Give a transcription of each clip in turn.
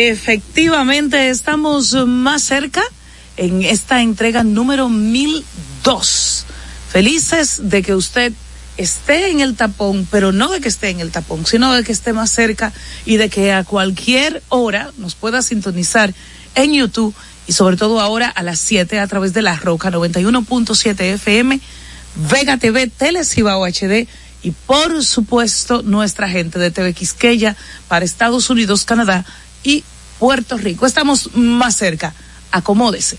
Efectivamente, estamos más cerca en esta entrega número 1002. Felices de que usted esté en el tapón, pero no de que esté en el tapón, sino de que esté más cerca y de que a cualquier hora nos pueda sintonizar en YouTube y sobre todo ahora a las 7 a través de la Roca 91.7 FM, Vega TV, Telecibao HD y por supuesto nuestra gente de TV Quisqueya para Estados Unidos, Canadá y Puerto Rico. Estamos más cerca. Acomódese.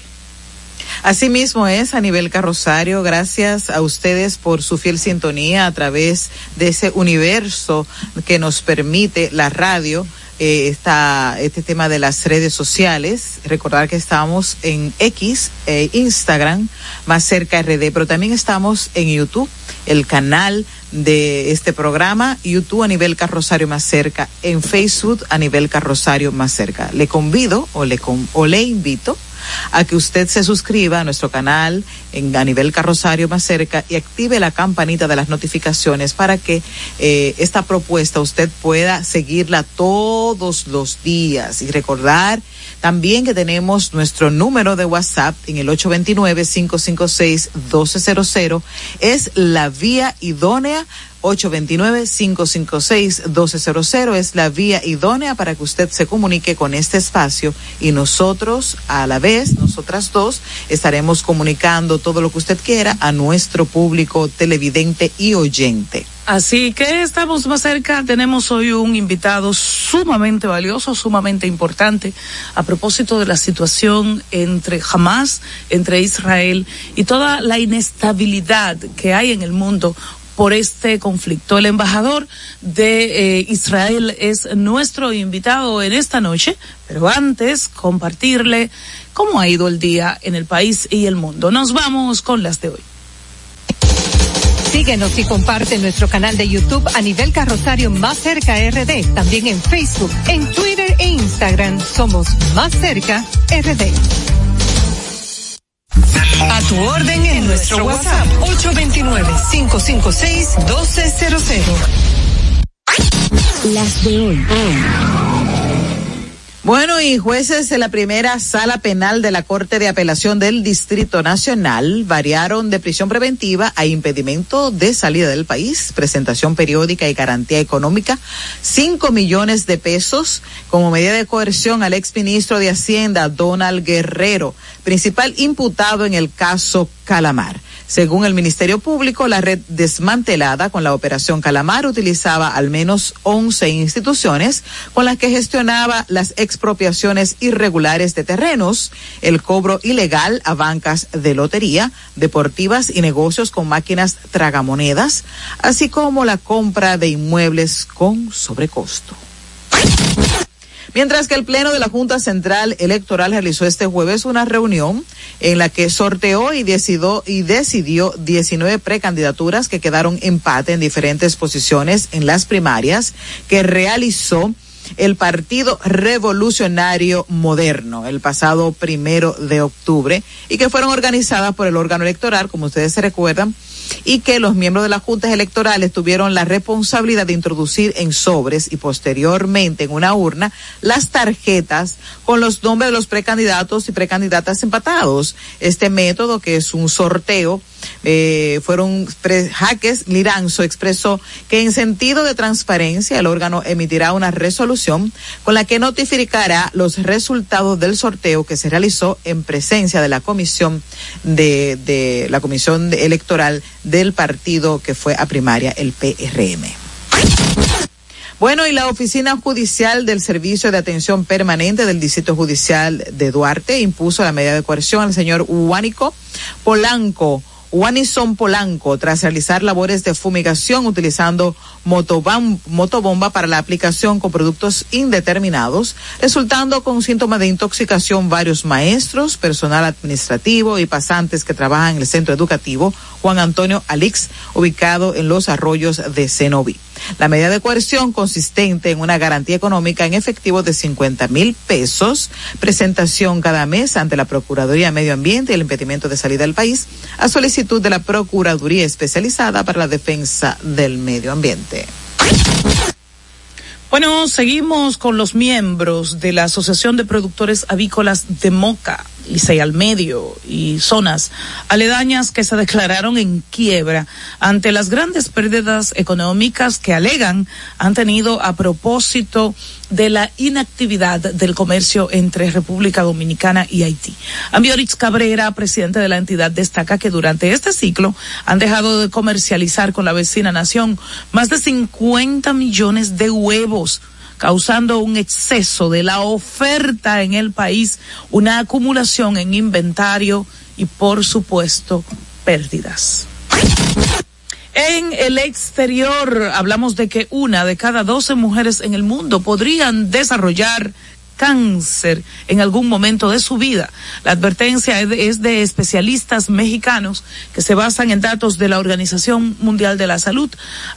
Asimismo es a nivel carrosario, gracias a ustedes por su fiel sintonía a través de ese universo que nos permite la radio. Eh, este tema de las redes sociales. Recordar que estamos en X, e Instagram, más cerca RD, pero también estamos en YouTube, el canal de este programa, YouTube a nivel carrosario más cerca, en Facebook a nivel carrosario más cerca. Le convido o le, o le invito a que usted se suscriba a nuestro canal en, a nivel carrosario más cerca y active la campanita de las notificaciones para que eh, esta propuesta usted pueda seguirla todos los días y recordar también que tenemos nuestro número de WhatsApp en el 829-556-1200. Es la vía idónea 829-556-1200 es la vía idónea para que usted se comunique con este espacio y nosotros a la vez, nosotras dos, estaremos comunicando todo lo que usted quiera a nuestro público televidente y oyente. Así que estamos más cerca. Tenemos hoy un invitado sumamente valioso, sumamente importante a propósito de la situación entre Hamas, entre Israel y toda la inestabilidad que hay en el mundo por este conflicto. El embajador de eh, Israel es nuestro invitado en esta noche, pero antes compartirle cómo ha ido el día en el país y el mundo. Nos vamos con las de hoy. Síguenos y comparte nuestro canal de YouTube a nivel carrosario Más Cerca RD. También en Facebook, en Twitter e Instagram somos Más Cerca RD. A tu orden en nuestro WhatsApp 829-556-1200. Las de hoy. Bueno, y jueces de la primera sala penal de la Corte de Apelación del Distrito Nacional variaron de prisión preventiva a impedimento de salida del país, presentación periódica y garantía económica, cinco millones de pesos. Como medida de coerción al exministro de Hacienda, Donald Guerrero, principal imputado en el caso Calamar. Según el Ministerio Público, la red desmantelada con la Operación Calamar utilizaba al menos 11 instituciones con las que gestionaba las expropiaciones irregulares de terrenos, el cobro ilegal a bancas de lotería, deportivas y negocios con máquinas tragamonedas, así como la compra de inmuebles con sobrecosto. Mientras que el Pleno de la Junta Central Electoral realizó este jueves una reunión en la que sorteó y decidió, y decidió 19 precandidaturas que quedaron empate en diferentes posiciones en las primarias que realizó el Partido Revolucionario Moderno el pasado primero de octubre y que fueron organizadas por el órgano electoral, como ustedes se recuerdan, y que los miembros de las juntas electorales tuvieron la responsabilidad de introducir en sobres y posteriormente en una urna las tarjetas con los nombres de los precandidatos y precandidatas empatados. Este método, que es un sorteo, eh, fueron Jaques Liranzo expresó que en sentido de transparencia el órgano emitirá una resolución con la que notificará los resultados del sorteo que se realizó en presencia de la comisión de, de la comisión electoral del partido que fue a primaria, el PRM. Bueno, y la Oficina Judicial del Servicio de Atención Permanente del Distrito Judicial de Duarte impuso la medida de coerción al señor Huánico Polanco Wanison Polanco, tras realizar labores de fumigación utilizando motobomba para la aplicación con productos indeterminados, resultando con síntomas de intoxicación varios maestros, personal administrativo y pasantes que trabajan en el centro educativo Juan Antonio Alix, ubicado en los arroyos de Cenoví. La medida de coerción consistente en una garantía económica en efectivo de 50 mil pesos, presentación cada mes ante la Procuraduría de Medio Ambiente y el impedimento de salida del país, a solicitud de la Procuraduría Especializada para la Defensa del Medio Ambiente. Bueno, seguimos con los miembros de la Asociación de Productores Avícolas de Moca, Licey al Medio y zonas aledañas que se declararon en quiebra ante las grandes pérdidas económicas que alegan han tenido a propósito de la inactividad del comercio entre República Dominicana y Haití. Ambiorix Cabrera, presidente de la entidad, destaca que durante este ciclo han dejado de comercializar con la vecina nación más de 50 millones de huevos causando un exceso de la oferta en el país, una acumulación en inventario y, por supuesto, pérdidas. En el exterior hablamos de que una de cada doce mujeres en el mundo podrían desarrollar cáncer en algún momento de su vida. La advertencia es de, especialistas mexicanos que se basan en datos de la Organización Mundial de la Salud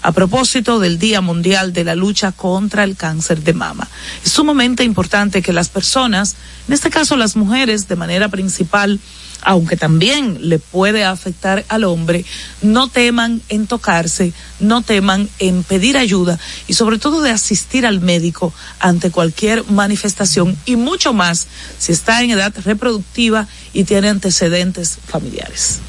a propósito del Día Mundial de la Lucha contra el Cáncer de Mama. Es sumamente importante que las personas, en este caso las mujeres de manera principal, aunque también le puede afectar al hombre, no teman en tocarse, no teman en pedir ayuda y sobre todo de asistir al médico ante cualquier manifestación y mucho más si está en edad reproductiva y tiene antecedentes familiares.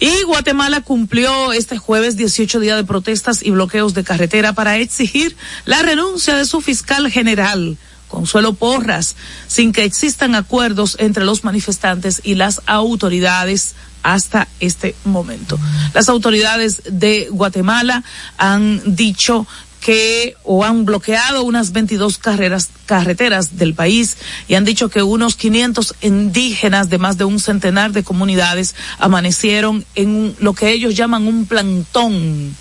Y Guatemala cumplió este jueves 18 días de protestas y bloqueos de carretera para exigir la renuncia de su fiscal general, Consuelo Porras, sin que existan acuerdos entre los manifestantes y las autoridades hasta este momento. Las autoridades de Guatemala han dicho que o han bloqueado unas 22 carreras, carreteras del país y han dicho que unos 500 indígenas de más de un centenar de comunidades amanecieron en lo que ellos llaman un plantón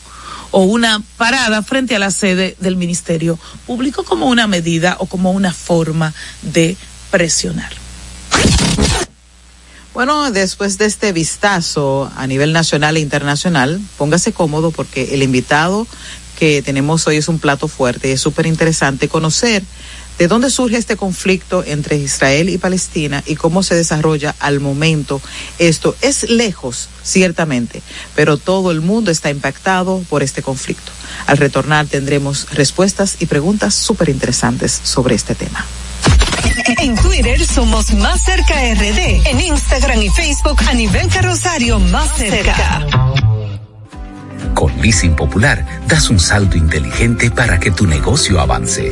o una parada frente a la sede del Ministerio Público como una medida o como una forma de presionar. Bueno, después de este vistazo a nivel nacional e internacional, póngase cómodo porque el invitado que tenemos hoy es un plato fuerte. Es súper interesante conocer de dónde surge este conflicto entre Israel y Palestina y cómo se desarrolla al momento. Esto es lejos, ciertamente, pero todo el mundo está impactado por este conflicto. Al retornar tendremos respuestas y preguntas súper interesantes sobre este tema. En Twitter somos Más Cerca RD, en Instagram y Facebook a nivel carrosario Más Cerca. Con Leasing Popular das un salto inteligente para que tu negocio avance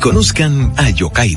Conozcan a Yokairi.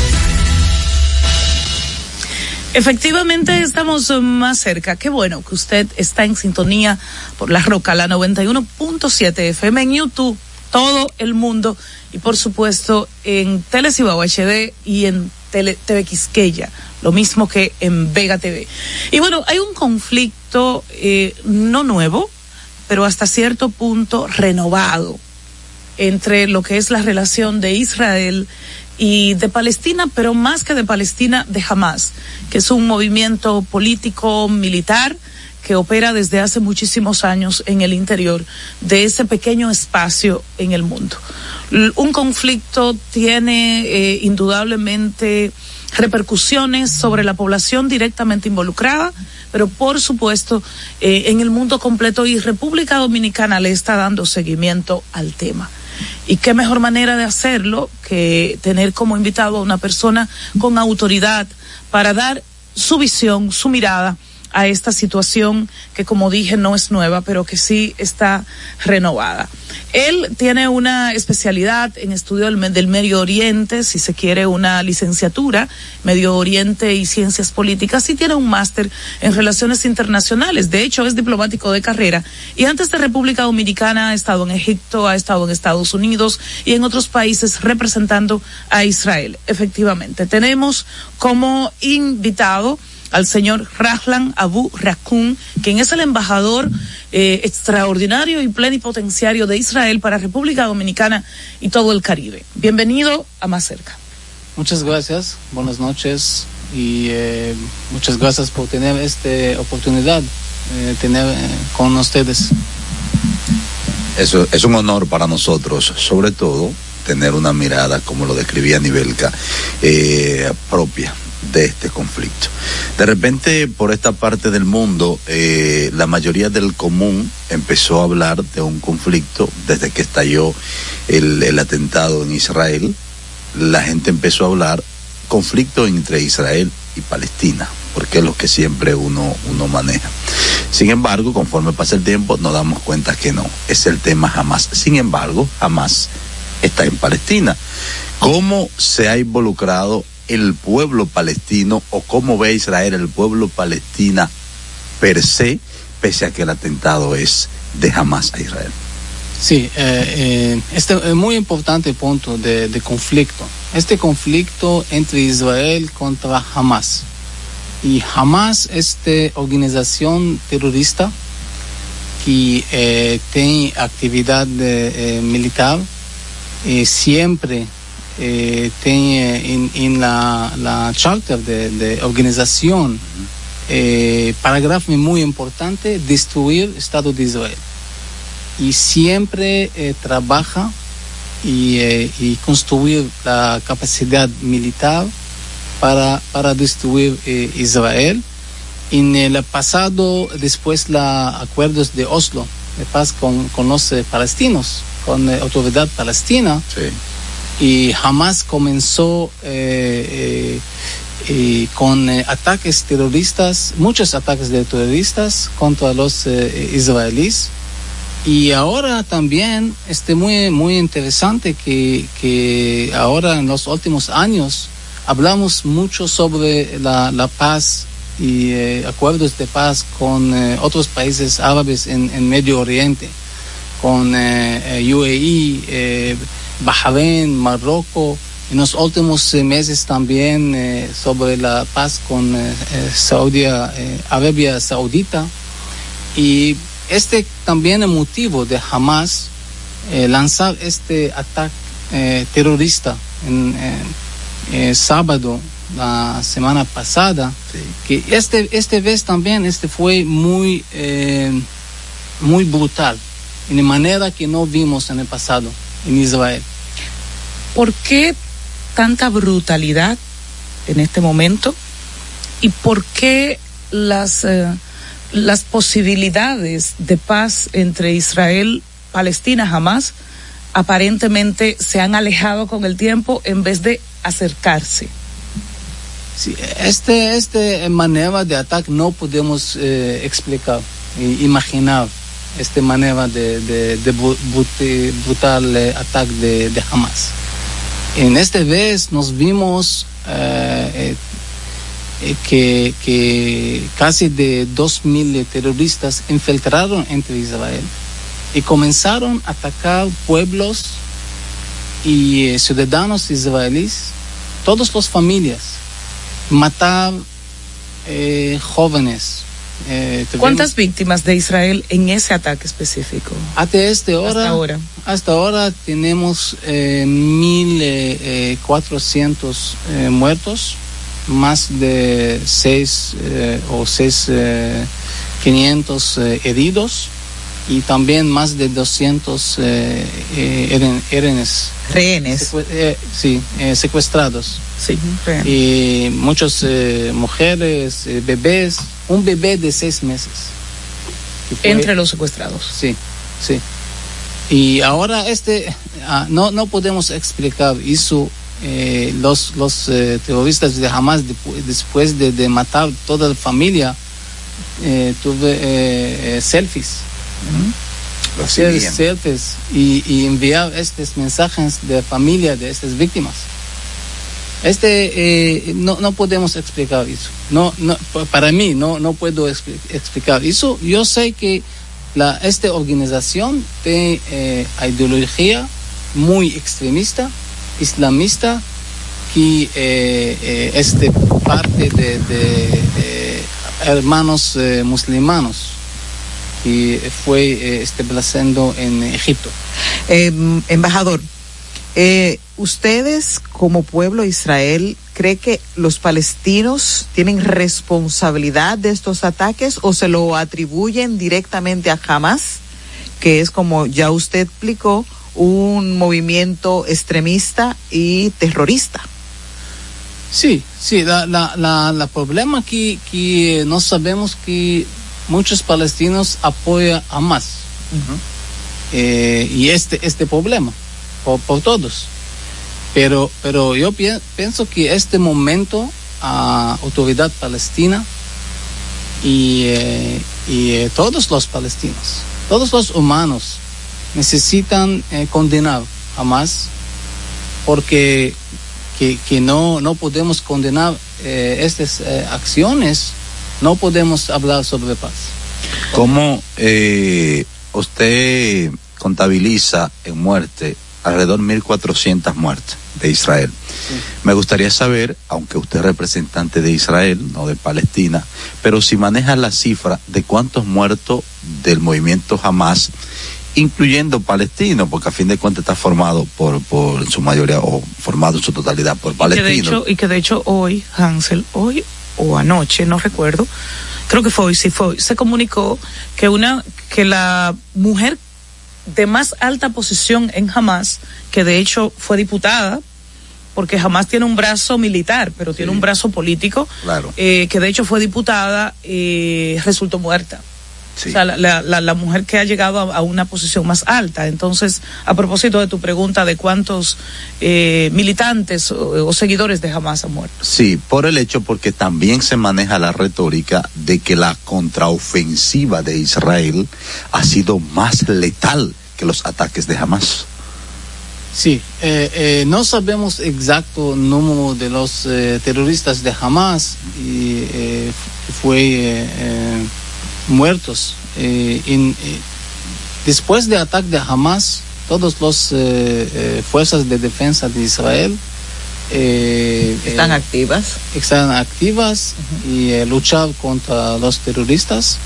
Efectivamente estamos más cerca. Qué bueno que usted está en sintonía por la Roca, la 91.7 FM en YouTube, todo el mundo y por supuesto en Telecibao HD y en Tele, TV Quisqueya, lo mismo que en Vega TV. Y bueno, hay un conflicto eh, no nuevo, pero hasta cierto punto renovado entre lo que es la relación de Israel y de Palestina, pero más que de Palestina, de Hamas, que es un movimiento político militar que opera desde hace muchísimos años en el interior de ese pequeño espacio en el mundo. Un conflicto tiene eh, indudablemente repercusiones sobre la población directamente involucrada, pero por supuesto eh, en el mundo completo y República Dominicana le está dando seguimiento al tema. Y qué mejor manera de hacerlo que tener como invitado a una persona con autoridad para dar su visión, su mirada a esta situación que como dije no es nueva, pero que sí está renovada. Él tiene una especialidad en estudio del, del, Medio Oriente, si se quiere una licenciatura, Medio Oriente y Ciencias Políticas, y tiene un máster en Relaciones Internacionales. De hecho, es diplomático de carrera. Y antes de República Dominicana ha estado en Egipto, ha estado en Estados Unidos y en otros países representando a Israel. Efectivamente, tenemos como invitado al señor Rahlan Abu Rakun, quien es el embajador eh, extraordinario y plenipotenciario de Israel para República Dominicana y todo el Caribe. Bienvenido a Más Cerca. Muchas gracias, buenas noches y eh, muchas gracias por tener esta oportunidad de eh, tener eh, con ustedes. Eso es un honor para nosotros, sobre todo tener una mirada, como lo describía Nivelka, eh, propia de este conflicto. De repente, por esta parte del mundo, eh, la mayoría del común empezó a hablar de un conflicto desde que estalló el, el, atentado en Israel. La gente empezó a hablar conflicto entre Israel y Palestina, porque es lo que siempre uno, uno maneja. Sin embargo, conforme pasa el tiempo, nos damos cuenta que no, es el tema jamás. Sin embargo, jamás está en Palestina. ¿Cómo se ha involucrado el pueblo palestino o cómo ve Israel el pueblo palestina per se, pese a que el atentado es de Hamas a Israel. Sí, eh, eh, este es muy importante punto de, conflicto. Este conflicto entre Israel contra Hamas. Y Hamas es esta organización terrorista que eh, tiene actividad militar siempre eh, tiene en, en la, la, charter de, de organización eh, parágrafo muy importante destruir Estado de Israel. Y siempre eh, trabaja y, y, construir la capacidad militar para, para destruir Israel. En el pasado después los acuerdos de Oslo de paz con, con los palestinos con la autoridad palestina sí y jamás comenzó eh, eh, eh, con ataques terroristas, muchos ataques de terroristas contra los israelíes. Y ahora también este muy muy interesante que, que ahora en los últimos años hablamos mucho sobre la, la paz y acuerdos de paz con otros países árabes en, en Medio Oriente, con eh, UAE, Bahrein, Marruecos en los últimos meses también eh, sobre la paz con eh, eh, Saudi, eh, Arabia Saudita. Y este también es motivo de Hamas lanzar este ataque terrorista en sábado la semana pasada que este este vez también este fue muy muy brutal de manera que no vimos en el pasado en Israel ¿Por qué tanta brutalidad en este momento? ¿Y por qué las, eh, las posibilidades de paz entre Israel, Palestina, jamás aparentemente se han alejado con el tiempo en vez de acercarse? Sí, este este manera de ataque no podemos eh, explicar imaginar esta manera de, de, de brutal eh, ataque de, de Hamas. En esta vez nos vimos eh, eh, que, casi de 2.000 terroristas infiltraron entre Israel y comenzaron a atacar pueblos y eh, ciudadanos israelíes, todas las familias, matar jóvenes. Eh, ¿Cuántas víctimas de Israel en ese ataque específico? hasta esta hora, Hasta ahora. hasta ahora tenemos eh, 1.400 eh, muertos, más de 6 o 6.500 eh, heridos y también más de 200 eh, eh, eren- erenes. Rehenes. Secue- eh, sí, eh, secuestrados. Sí. Y muchas eh, mujeres, eh, bebés, un bebé de seis meses. fue- Entre los secuestrados. Sí, sí. Y ahora este, ah, no, no podemos explicar eso. eh, los los eh, terroristas de Hamas después de, de matar toda la familia eh, tuve selfies hacer seguían. selfies y, y enviar estos mensajes de familia de estas víctimas. Este eh, no, no podemos explicar eso. No, no, pa- para mí no, no puedo expli- explicar eso. Yo sé que la, esta organización tiene eh, ideología muy extremista, islamista, que eh, eh, es de parte de, de, hermanos eh, musulmanos que fue eh, estableciendo en Egipto. Eh, embajador, eh, ¿ustedes como pueblo de Israel cree que los palestinos tienen responsabilidad de estos ataques o se lo atribuyen directamente a Hamas, que es como ya usted explicó, un movimiento extremista y terrorista? Sí, sí, la, la, la, la problema que, que no sabemos que muchos palestinos apoyan a Hamas. Eh, y este, este problema, por, por todos. Pero, pero yo pien- pienso que este momento a autoridad palestina y, eh, y eh, todos los palestinos, todos los humanos necesitan eh, condenar a Hamas porque que, no, no podemos condenar estas acciones, no podemos hablar sobre paz. ¿Cómo usted contabiliza en muerte alrededor de 1.400 muertes de Israel? Me gustaría saber, aunque usted es representante de Israel, no de Palestina, pero si maneja la cifra de cuántos muertos del movimiento Hamas, incluyendo palestinos, porque a fin de cuentas está formado por, por en su mayoría o formado en su totalidad por Y que, de palestinos. hecho, y que de hecho hoy, Hansel, hoy o anoche, no recuerdo, creo que fue hoy, sí fue hoy, se comunicó que una, que la mujer de más alta posición en Hamas, que de hecho fue diputada, porque Hamas tiene un brazo militar, pero tiene un brazo político, Claro. eh, que de hecho fue diputada, eh, resultó muerta. Sí. O sea, la, la, la, mujer que ha llegado a, a una posición más alta. Entonces, a propósito de tu pregunta de cuántos eh, militantes o, o seguidores de Hamas han muerto. Sí, por el hecho porque también se maneja la retórica de que la contraofensiva de Israel ha sido más letal que los ataques de Hamas. Sí, eh, eh, no sabemos exacto número de los eh, terroristas de Hamas y eh, fue eh, eh, muertos. Eh, en, eh, después del ataque de Hamas, todas las fuerzas de defensa de Israel eh, Están eh, activas. están activas y eh, luchar contra los terroristas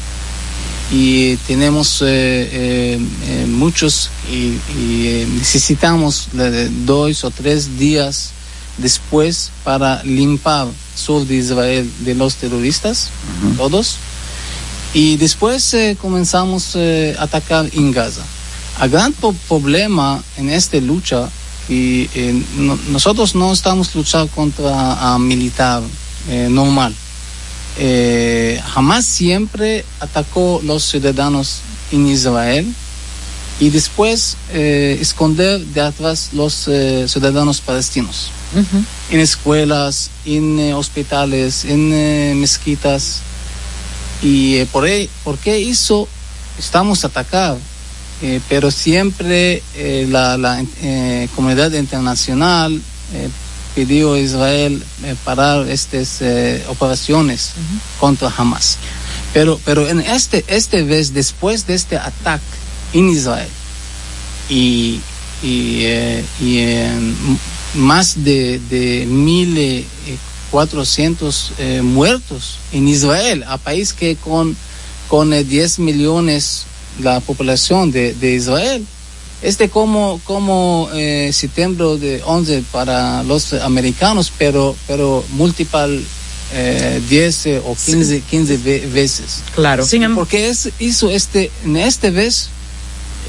y tenemos eh, eh, eh, muchos y, y, eh, necesitamos de dos o tres días después para limpiar sur de Israel de los terroristas, todos. Y después eh, comenzamos eh, a atacar en Gaza. El gran problema en esta lucha, y eh, no- nosotros no estamos luchando contra a militar normal. Jamás siempre atacó los ciudadanos en Israel y después eh, esconder de atrás los eh, ciudadanos palestinos en escuelas, en eh, hospitales, en mezquitas. Y eh, por, ahí- por qué eso estamos atacados? Eh, pero siempre eh, la, la, eh, comunidad internacional pidió a Israel parar estas operaciones contra Hamas. Pero, pero en este, este vez, después de este ataque en Israel, y, y, más de, de 1.400 eh, muertos en Israel, a país que con, con eh, 10 millones la población de, de Israel. Este como, como eh, septiembre de 11 para los americanos, pero, pero multiple eh, 10 eh, o 15, 15 ve- veces. Claro. Porque es, hizo este, en este vez,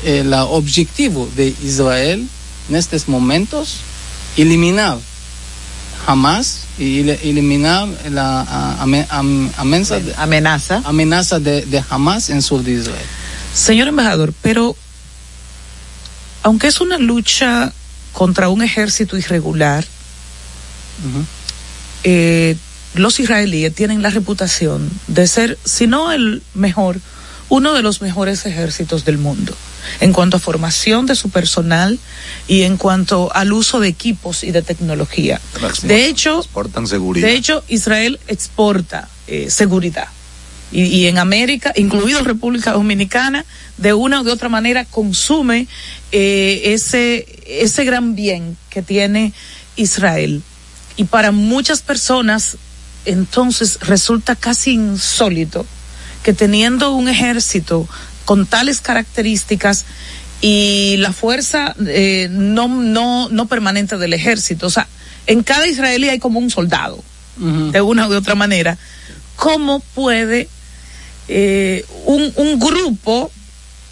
el objetivo de Israel en estos momentos, eliminar Hamas y eliminar la amenaza, de, amenaza. amenaza de, de Hamas en sur de Israel. Señor embajador, pero aunque es una lucha contra un ejército irregular, eh, los israelíes tienen la reputación de ser, si no el mejor, uno de los mejores ejércitos del mundo en cuanto a formación de su personal y en cuanto al uso de equipos y de tecnología. De hecho, Portan seguridad. de hecho, Israel exporta eh, seguridad. Y, y en América, incluido República Dominicana, de una u de otra manera consume eh, ese, ese gran bien que tiene Israel. Y para muchas personas, entonces resulta casi insólito que teniendo un ejército con tales características y la fuerza eh, no, no, no permanente del ejército, o sea, en cada israelí hay como un soldado, de una u de otra manera, ¿cómo puede eh, un, un grupo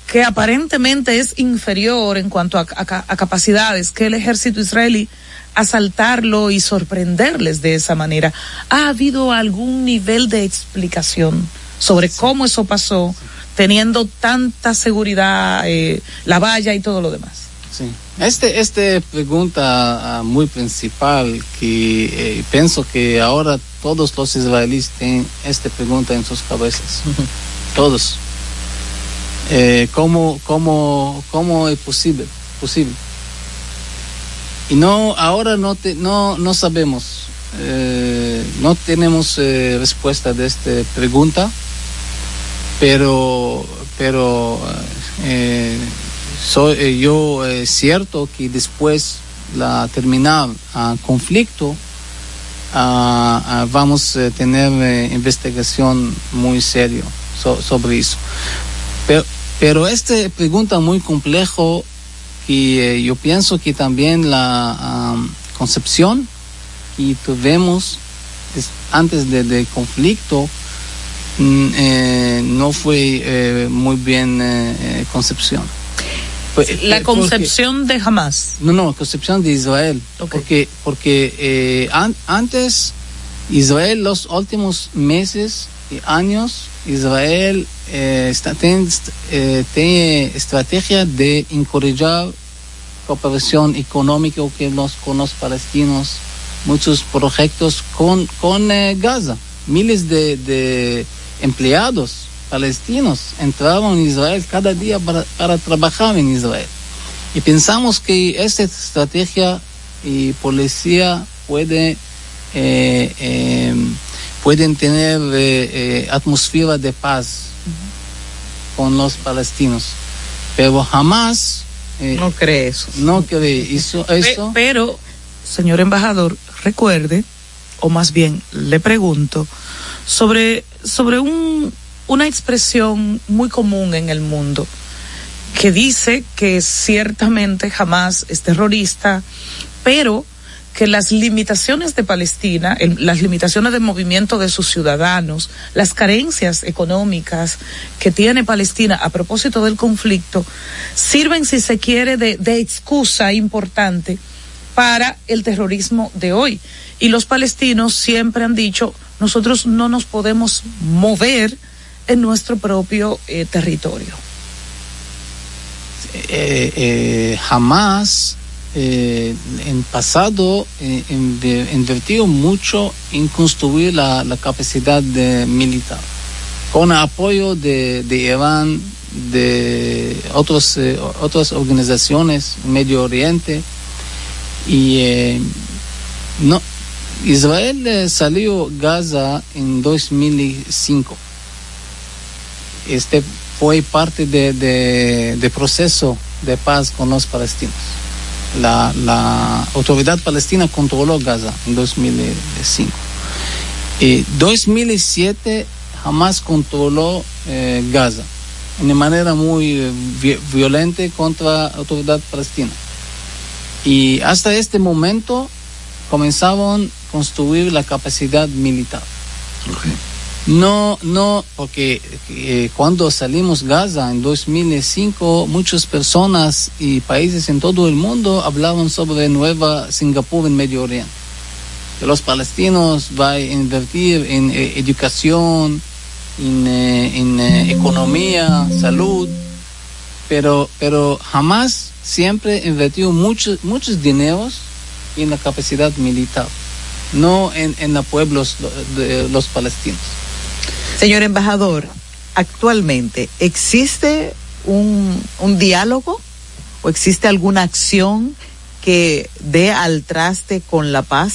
que aparentemente es inferior en cuanto a, a- a capacidades que el ejército israelí asaltarlo y sorprenderles de esa manera. ¿Ha habido algún nivel de explicación sobre cómo eso pasó, teniendo tanta seguridad, eh, la valla y todo lo demás? Sí. Este, este pregunta ah, muy principal que eh, pienso que ahora todos los israelíes tienen esta pregunta en sus cabezas. Todos. Eh, ¿cómo, cómo, ¿Cómo es posible? posible? Y no, ahora no, te, no, no sabemos, eh, no tenemos respuesta de esta pregunta, pero, pero eh, soy eh, yo es cierto que después la terminar el conflicto ah, ah, vamos a tener eh, investigación muy serio so- sobre eso. Pero pero esta pregunta muy complejo que eh, yo pienso que también la concepción que tuvimos es- antes del de conflicto eh, no fue eh, muy bien eh, concepción. Pues, La porque- concepción de Hamas. no, no, concepción de Israel. Porque, porque an- antes Israel, los últimos meses y años, Israel está, eh, tiene estrategia de encorajar cooperación económica que los, con los palestinos, muchos proyectos con, con Gaza. Miles de, de empleados palestinos entraban en Israel cada día para, para trabajar en Israel. Y pensamos que esta estrategia y policía puede, eh, eh, pueden tener eh, eh, atmósfera de paz con los palestinos. Pero jamás... eh, no cree eso. No cree eso. Eso. pero, señor embajador, recuerde, o más bien le pregunto, sobre, sobre un, una expresión muy común en el mundo que dice que ciertamente jamás es terrorista, pero que las limitaciones de Palestina, el, las limitaciones de movimiento de sus ciudadanos, las carencias económicas que tiene Palestina a propósito del conflicto, sirven, si se quiere, de, de excusa importante para el terrorismo de hoy. Y los palestinos siempre han dicho, nosotros no nos podemos mover en nuestro propio eh, territorio. Eh, eh, jamás en pasado invertido mucho en construir la, capacidad militar con apoyo de, de Irán de otros otras organizaciones Medio Oriente y eh, no Israel eh, salió Gaza en 2005 este fue parte de, de, de proceso de paz con los palestinos la, la autoridad palestina controló Gaza en 2005. Y 2007 jamás controló eh, Gaza de manera muy vi violenta contra la autoridad palestina. Y hasta este momento comenzaron a construir la capacidad militar. Okay. No, no, porque eh, cuando salimos Gaza en 2005, muchas personas y países en todo el mundo hablaban sobre Nueva Singapur en Medio Oriente. Que los palestinos van a invertir en eh, educación, en, eh, en economía, salud, pero, pero jamás siempre invirtió muchos, muchos dineros en la capacidad militar, no en, en los pueblos de los palestinos. Señor embajador, actualmente existe un, un, diálogo o existe alguna acción que dé al traste con la paz,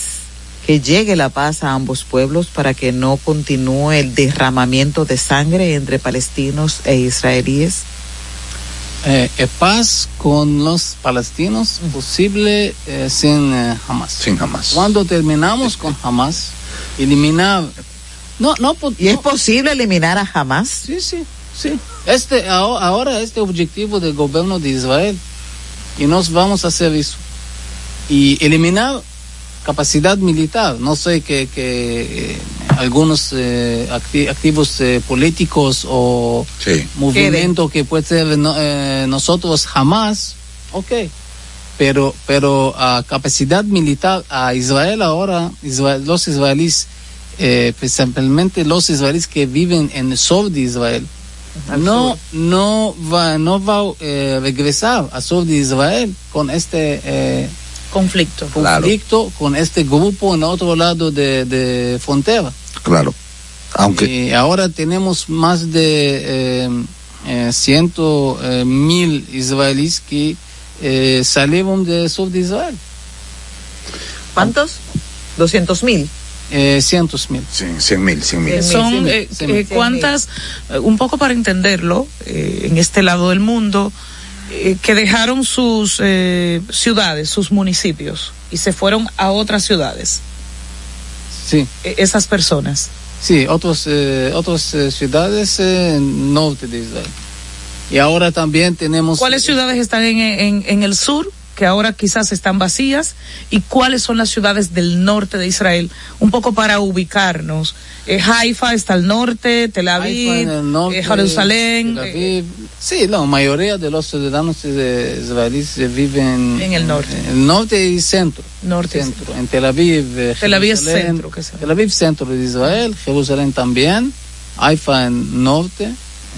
que llegue la paz a ambos pueblos para que no continúe el derramamiento de sangre entre palestinos e israelíes? Eh, eh, paz con los palestinos posible eh, sin Hamas. Sin Hamas. Cuando terminamos con Hamas, eliminar no, no, ¿Y es posible eliminar a Hamas? Sí, sí, sí. Este, ahora este objetivo del gobierno de Israel y nos vamos a hacer eso. Y eliminar capacidad militar. No sé que, que eh, algunos eh, acti activos eh, políticos o sí. movimiento que puede ser no, eh, nosotros jamás, ok. Pero, pero a capacidad militar a Israel ahora, Israel, los israelíes eh, principalmente los israelíes que viven en el sur de Israel, Al no, sur. no va, no va a regresar al sur de Israel con este eh, conflicto, conflicto claro. con este grupo en otro lado de, de frontera. Claro. Aunque y ahora tenemos más de eh, ciento mil israelíes que salieron del sur de Israel. ¿Cuántos? ¿Doscientos mil? Eh, cientos mil. Sí, cien mil, cien mil. Son eh, eh, cuántas, un poco para entenderlo, eh, en este lado del mundo, que dejaron sus ciudades, sus municipios, y se fueron a otras ciudades. Sí. esas personas. Sí, otros, otras ciudades norte de Israel. Y ahora también tenemos... ¿Cuáles ciudades están en, en, en el sur? Que ahora quizás están vacías y cuáles son las ciudades del norte de Israel, un poco para ubicarnos. Eh, Haifa está al norte, Tel Aviv, norte, eh, Jerusalén. Tel Aviv. Sí, la mayoría de los ciudadanos israelíes viven en el norte. En el norte y centro. Norte centro. centro. En Tel Aviv. Tel Aviv es centro. Que Tel Aviv centro de Israel, Jerusalén también, Haifa en norte.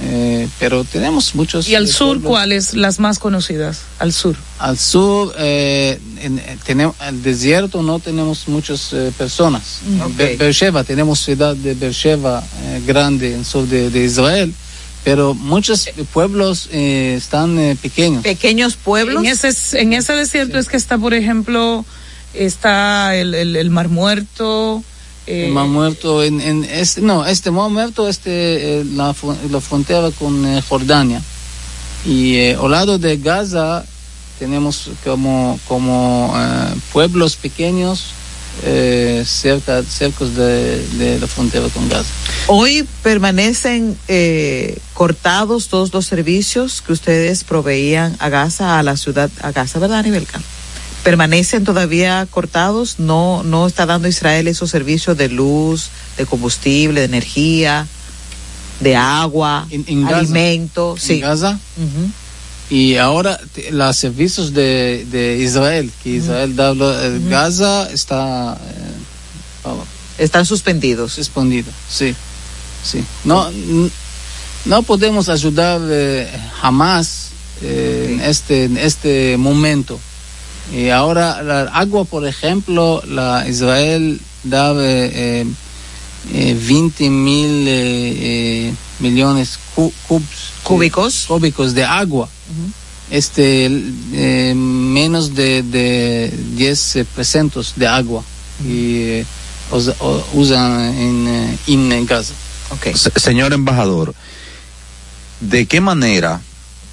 Eh, pero tenemos muchos. ¿Y al sur pueblos. cuáles las más conocidas? Al sur. Al sur, eh, en, tenemos, al desierto no tenemos muchas eh, personas. Okay. Beersheba, tenemos ciudad de Beersheba grande en sur de, de, Israel. Pero muchos pueblos están pequeños. Pequeños pueblos. En ese, en ese desierto sí. es que está, por ejemplo, está el, el, el Mar Muerto, eh, mar muerto en, en, este no este mar muerto este eh, la, la, frontera con eh, Jordania y eh, al lado de Gaza tenemos como como pueblos pequeños eh, cerca, cerca de, de, la frontera con Gaza. Hoy permanecen eh, cortados todos los servicios que ustedes proveían a Gaza, a la ciudad, a Gaza, ¿verdad, Nivelka? Permanecen todavía cortados, no, no está dando Israel esos servicios de luz, de combustible, de energía, de agua, en, en Gaza, alimento, en sí. Gaza. Y ahora los servicios de, de Israel, que Israel da eh, Gaza está eh, Están suspendidos. suspendido, sí, sí. No, no podemos ayudar eh, jamás eh, en este en este momento. Y ahora la agua, por ejemplo, la Israel da eh, eh, 20 mil eh, eh, millones cu- cubs, Cúbicos. cúbicos de agua. Este eh, menos de, de 10 eh, presentos de agua y eh, us- o- usan en, en Gaza. Okay. Se- Señor embajador, ¿de qué manera,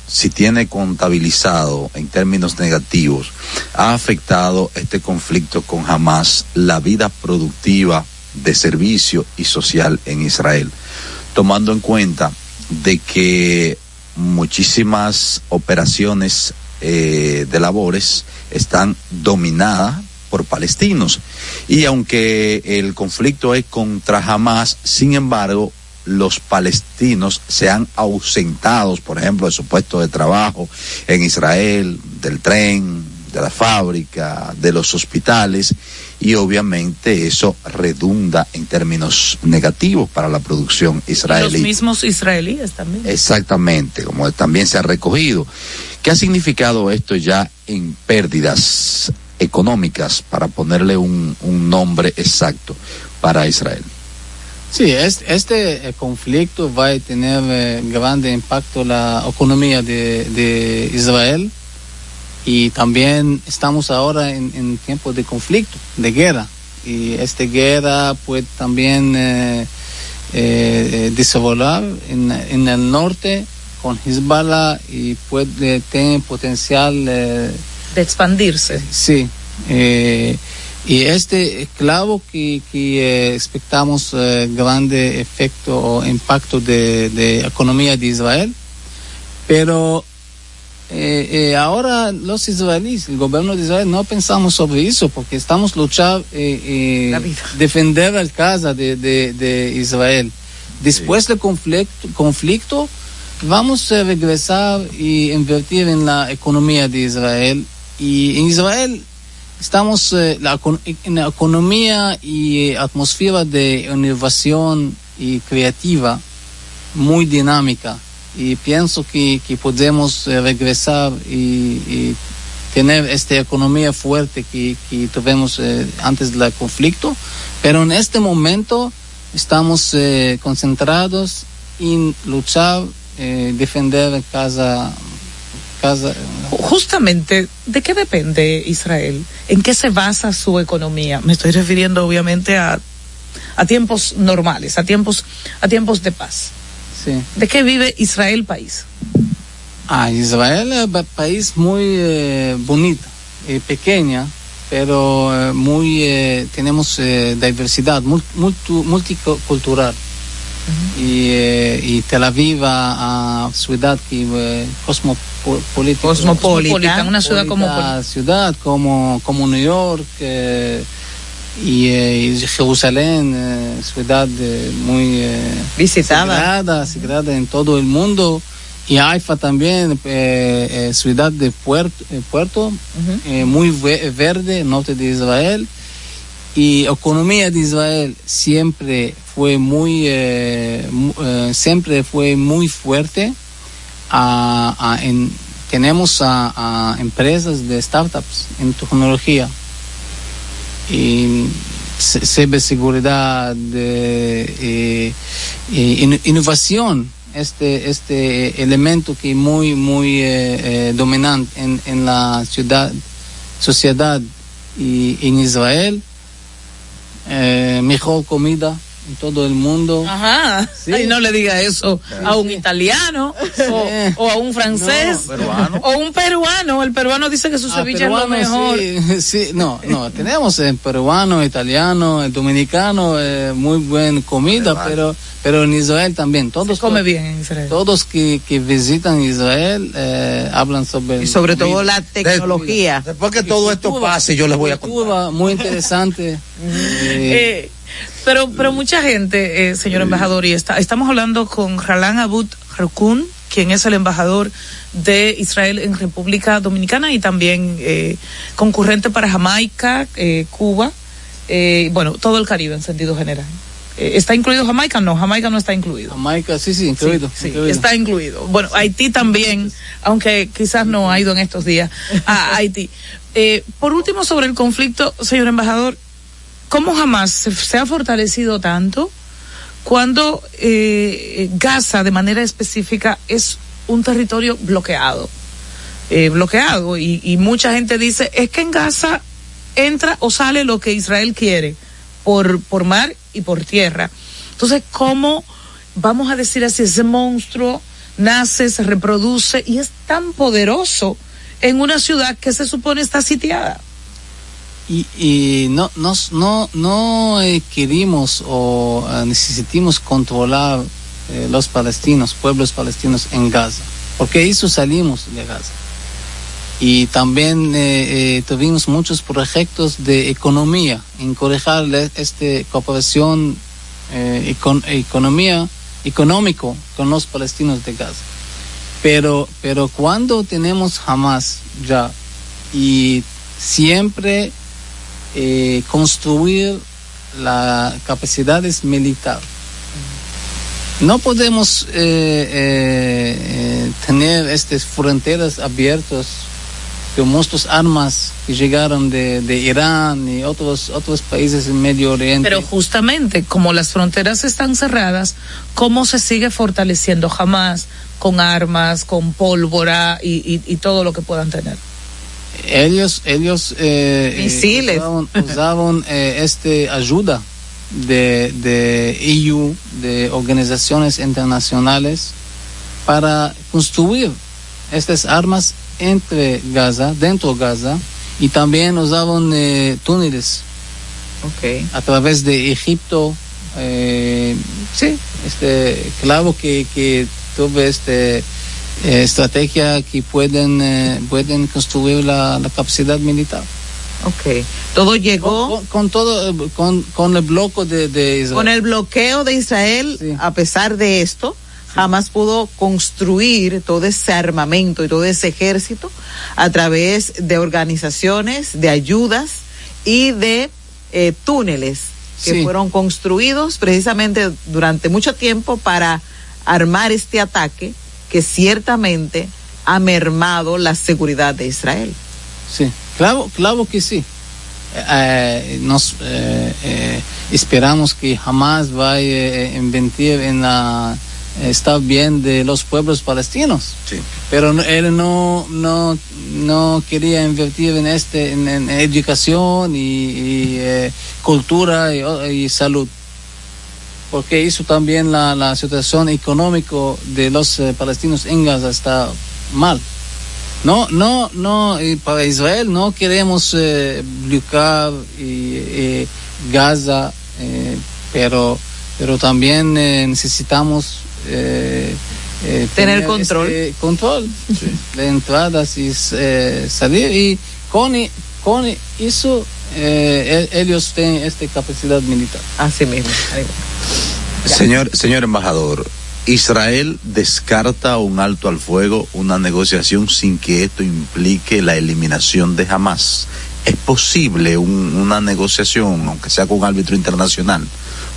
si tiene contabilizado en términos negativos, ha afectado este conflicto con Hamas la vida productiva de servicio y social en Israel? Tomando en cuenta de que muchísimas operaciones eh, de labores están dominadas por palestinos. Y aunque el conflicto es contra Hamas, sin embargo, los palestinos se han ausentado, por ejemplo, de su puesto de trabajo en Israel, del tren, de la fábrica, de los hospitales, y obviamente eso redunda en términos negativos para la producción Y los israelí. mismos israelíes también. Exactamente, como también se ha recogido. ¿Qué ha significado esto ya en pérdidas económicas, para ponerle un, un nombre exacto para Israel? Sí, es- este eh, conflicto va a tener eh, grande impacto en la economía de, de Israel y también estamos ahora en, en tiempos de conflicto, de guerra. Y esta guerra puede también eh, eh, desarrollar en, en el norte con Hezbollah y puede tener potencial eh, De expandirse. Sí. eh, y este, claro que, que eh, expectamos eh, grande efecto o impacto de, de economía de Israel, pero eh, eh, ahora los israelíes, el gobierno de Israel, no pensamos sobre eso porque estamos luchando, eh, eh, defender la casa de, de, de Israel. Después del conflicto, conflicto, vamos a regresar y invertir en la economía de Israel. Y en Israel estamos eh, la, en la economía y eh, atmósfera de innovación y creativa muy dinámica. Y pienso que, que podemos eh, regresar y, tener esta economía fuerte que, que tuvimos eh, antes del conflicto. Pero en este momento estamos concentrados en luchar, defender casa, casa, Justamente, ¿de qué depende Israel? ¿En qué se basa su economía? Me estoy refiriendo obviamente a, a tiempos normales, a tiempos, a tiempos de paz. sí. ¿De qué vive Israel país? Ah, Israel es un país muy eh, bonito, eh, pequeña, pero eh, muy eh, tenemos diversidad multicultural. Y, eh, y Tel Aviv a, a ciudad que eh, cosmopolita, Cosmopolita, una ciudad cosmopolita ciudad como como New York eh, y, eh, y Jerusalén eh, ciudad eh, muy eh, Visitada. sagrada, sagrada en todo el mundo. Y Haifa también eh, eh, ciudad de puerto, eh, puerto eh, muy ve- verde norte de Israel y economía de Israel siempre fue muy eh, eh, siempre fue muy fuerte. Tenemos a, empresas de startups en tecnología. Y ci- ciberseguridad eh, eh, in- innovación este este elemento que muy muy eh, dominante en, en la ciudad sociedad y en Israel eh, mejor comida en todo el mundo. Ajá. Ay, no le diga eso a un italiano o, o a un francés No, peruano. o un peruano. El peruano dice que su Ah, ceviche es lo mejor. Sí, sí, no, no, tenemos eh, peruano, italiano, eh, dominicano, eh, muy buena comida, pero pero en Israel también. Todos come bien en Israel. Todos que, que visitan Israel eh, hablan sobre Y sobre todo la tecnología. Después que todo esto pase, yo les voy a contar. Cuba, muy interesante. Eh, Eh, pero, pero mucha gente, eh, señor embajador, y está, estamos hablando con Ralan Abud Harkun, quien es el embajador de Israel en República Dominicana y también eh, concurrente para Jamaica, eh, Cuba, eh, bueno, todo el Caribe en sentido general. Eh, ¿Está incluido Jamaica? No, Jamaica no está incluido. Jamaica, sí, sí, incluido. Sí, incluido. está incluido. Bueno, Haití también, aunque quizás no ha ido en estos días a Haití. Eh, por último, sobre el conflicto, señor embajador, ¿cómo jamás se, ha fortalecido tanto cuando eh, Gaza, de manera específica, es un territorio bloqueado? Eh, bloqueado. Y, y mucha gente dice, es que en Gaza entra o sale lo que Israel quiere, por, por mar y por tierra. Entonces, ¿cómo vamos a decir así, ese monstruo nace, se reproduce y es tan poderoso en una ciudad que se supone está sitiada? Y, no nos no no eh, querimos o eh, necesitamos controlar eh, los palestinos pueblos palestinos en Gaza porque eso salimos de Gaza. Y también eh, tuvimos muchos proyectos de economía en corregir esta cooperación econ- economía económico con los palestinos de Gaza. Pero pero cuando tenemos Hamas ya y siempre eh, construir las capacidades militares. No podemos eh, eh, eh, tener estas fronteras abiertas con muchas armas que llegaron de, Irán y otros otros países en Medio Oriente. Pero justamente como las fronteras están cerradas, ¿cómo se sigue fortaleciendo jamás con armas, con pólvora y todo lo que puedan tener? Ellos ellos eh, eh, usaban, usaban, eh, este ayuda de, de EU de organizaciones internacionales para construir estas armas entre Gaza dentro de Gaza y también usaban eh, túneles a través de Egipto sí este claro que que tuve este eh, estrategia que pueden eh, pueden construir la, la capacidad militar. Ok. Todo llegó con, con todo eh, con, con el bloque de, de Israel. con el bloqueo de Israel, a pesar de esto, jamás pudo construir todo ese armamento y todo ese ejército a través de organizaciones, de ayudas y de eh, túneles que Sí. fueron construidos precisamente durante mucho tiempo para armar este ataque que ciertamente ha mermado la seguridad de Israel. Sí, claro, claro que sí. Eh, nos eh, eh, esperamos que jamás vaya a invertir en la estar bien de los pueblos palestinos. Pero no- él no, no, no quería invertir en este, en, en educación y, y, eh, cultura y, y salud. Porque eso también la, la situación económica de los eh, palestinos en Gaza está mal. No, no, no, y para Israel no queremos eh, bloquear y, eh, Gaza, eh, pero, pero también eh, necesitamos eh, eh, Tener control. este control de entradas y eh, salir y con, con eso eh, ellos tienen esta capacidad militar. Así mismo. Señor, señor embajador, Israel descarta un alto al fuego, una negociación sin que esto implique la eliminación de Hamas. ¿Es posible un- una negociación, aunque sea con un árbitro internacional?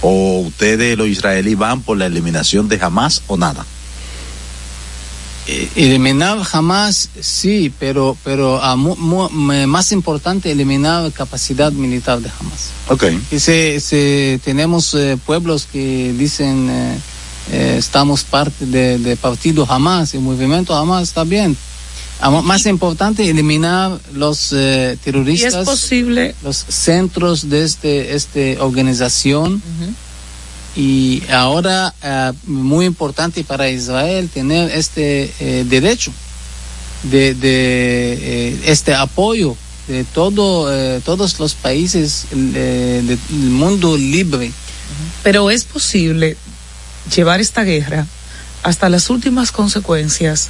¿O ustedes, los israelíes, van por la eliminación de Hamas o nada? Eh, eliminar jamás sí pero pero ah, mu- mu- me- más importante eliminar capacidad militar de Hamas Ok. y se, se- tenemos eh, pueblos que dicen eh, eh, estamos parte de, de partido Hamas el movimiento Hamas está bien. Ah, más importante eliminar los eh, Y terroristas es posible, los centros de este este organización Y ahora, eh, muy importante para Israel tener este eh, derecho de, eh, este apoyo de todo, todos los países del mundo libre. Pero es posible llevar esta guerra hasta las últimas consecuencias,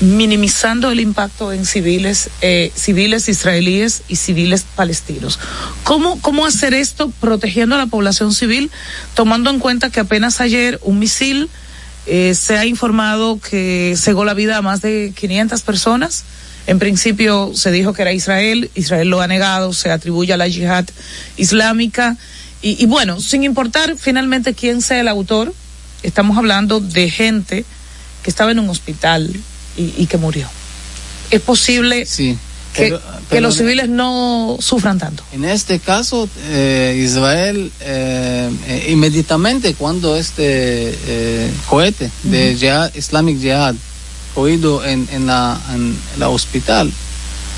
minimizando el impacto en civiles, eh, civiles israelíes y civiles palestinos. ¿Cómo, ¿Cómo hacer esto protegiendo a la población civil, tomando en cuenta que apenas ayer un misil eh, se ha informado que cegó la vida a más de 500 personas? En principio se dijo que era Israel, Israel lo ha negado, se atribuye a la yihad islámica. Y, y bueno, sin importar finalmente quién sea el autor, estamos hablando de gente que estaba en un hospital y, y que murió. Es posible Sí. que, Pero- que pero los civiles no sufran tanto. En este caso, eh, Israel eh, inmediatamente cuando este eh, cohete de Jihad- Islamic Jihad oído en, en la en la hospital,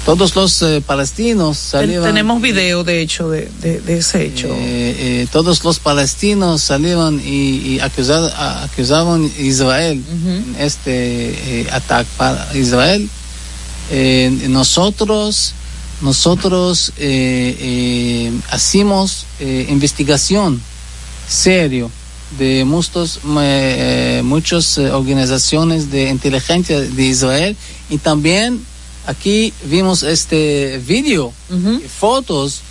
todos los eh, palestinos salieron. Tenemos video, de hecho, de, de, de ese hecho. eh, eh, todos los palestinos salieron y, y acusad- a- acusaban a Israel en este eh, ataque para Israel. Eh, nosotros nosotros eh, eh, hacemos eh, investigación serio de muchos eh, muchas eh, organizaciones de inteligencia de Israel y también aquí vimos este video fotos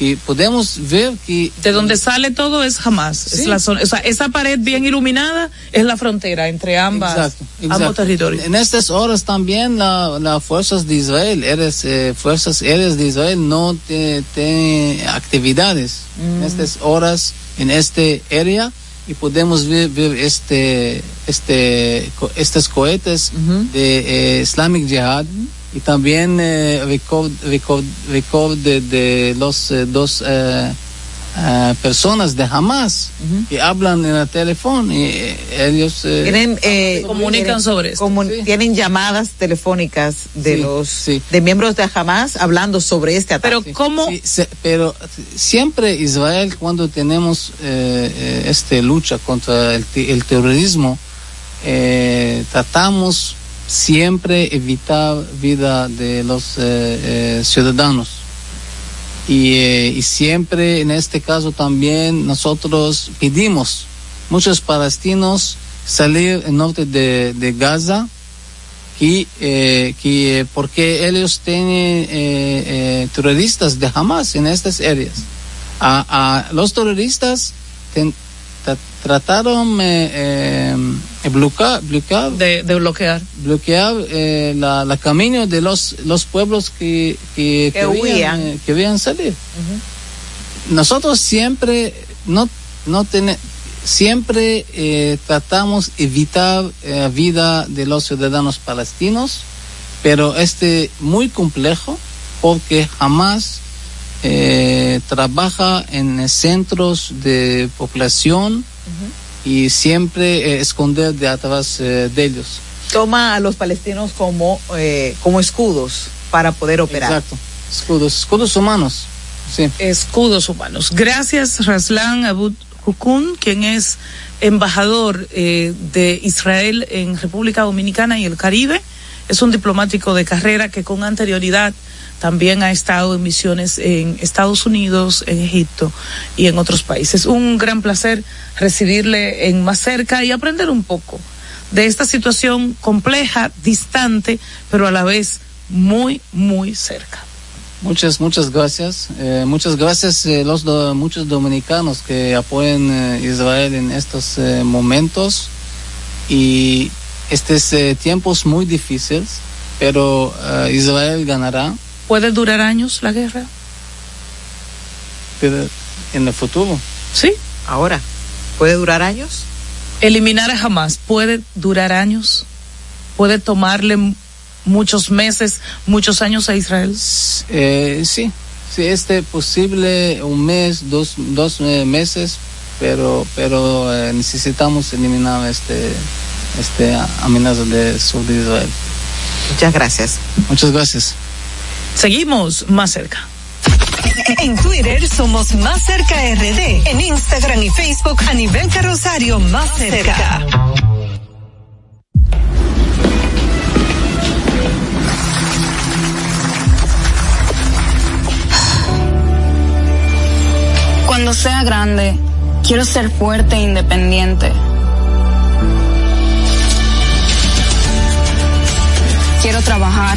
y podemos ver que de donde sale todo es jamás. Sí. Es la zona, o sea, esa pared bien iluminada es la frontera entre ambas, Exacto, ambos exacto. territorios. En estas horas también las la fuerzas de Israel, eres, eh, fuerzas aéreas de Israel no tienen actividades en estas horas en este área y podemos ver, ver este, este, estos cohetes de eh, Islamic Jihad y también eh, record, record, record de, de los eh, dos eh, eh, personas de Hamas que hablan en el teléfono y eh, ellos eh, Tienen, eh, Comunican tienen- sobre esto. comun- Tienen llamadas telefónicas de Sí, los sí. de miembros de Hamas hablando sobre este ataque. Pero cómo se- pero siempre Israel cuando tenemos esta lucha contra el, el terrorismo eh, tratamos siempre evitar vida de los eh, eh, ciudadanos y, eh, y siempre en este caso también nosotros pedimos muchos palestinos salir en norte de, de Gaza que, que porque ellos tienen terroristas de Hamas en estas áreas. A, a los terroristas trataron eh, eh, bloquear, bloquear, de, de bloquear. bloquear eh, la, la camino de los, los pueblos que, que, Que querían, huían. eh, querían salir. Nosotros siempre no, no siempre eh, tratamos evitar la vida de los ciudadanos palestinos, pero este muy complejo porque jamás eh, trabaja en centros de población y siempre eh, esconder de atrás eh, de ellos. Toma a los palestinos como, eh, como escudos para poder operar. Exacto. Escudos, escudos humanos. Sí. escudos humanos. Gracias, Raslan Abud Hukun, quien es embajador eh, de Israel en República Dominicana y el Caribe. Es un diplomático de carrera que con anterioridad también ha estado en misiones en Estados Unidos, en Egipto y en otros países. Un gran placer recibirle en más cerca y aprender un poco de esta situación compleja, distante, pero a la vez muy, muy cerca. Muchas, muchas gracias. Eh, muchas gracias a los do- muchos dominicanos que apoyan eh, Israel en estos eh, momentos y estos eh, tiempos muy difíciles, pero eh, Israel ganará ¿Puede durar años la guerra? en el futuro. Sí. Ahora, ¿puede durar años? Eliminar a Hamas puede durar años, puede tomarle muchos meses, muchos años a Israel. Eh, sí, sí, este posible un mes, dos, dos eh, meses, pero, pero eh, necesitamos eliminar este, este amenaza de sur de Israel. Muchas gracias. Muchas gracias. Seguimos más cerca. En Twitter somos Más Cerca RD. En Instagram y Facebook a nivel carrosario Más Cerca. Cuando sea grande, quiero ser fuerte e independiente. Quiero trabajar,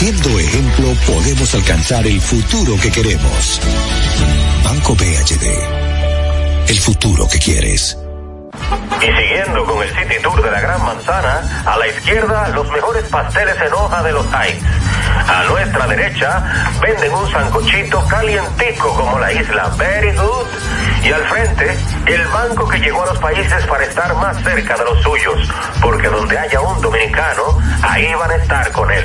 Siendo ejemplo, podemos alcanzar el futuro que queremos. Banco BHD. El futuro que quieres. Y siguiendo con el City Tour de la Gran Manzana, a la izquierda los mejores pasteles en hoja de los Heights. A nuestra derecha venden un sancochito calientico como la isla Very Good. Y al frente, el banco que llegó a los países para estar más cerca de los suyos. Porque donde haya un dominicano, ahí van a estar con él.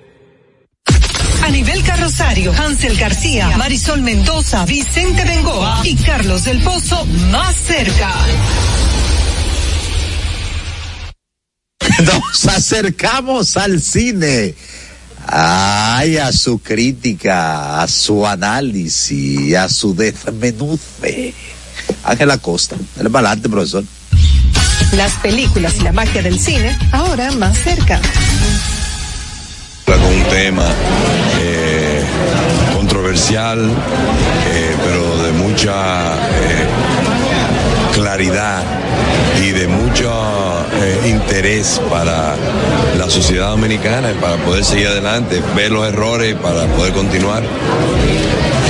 A nivel carrosario, Hansel García, Marisol Mendoza, Vicente Bengoa y Carlos del Pozo más cerca. Nos acercamos al cine. Ay, a su crítica, a su análisis, a su desmenuce. Ángela Costa, el balante, profesor. Las películas y la magia del cine, ahora más cerca. Con un tema eh, controversial, eh, pero de mucha eh, claridad y de mucho interés para la sociedad dominicana y para poder seguir adelante, ver los errores para poder continuar.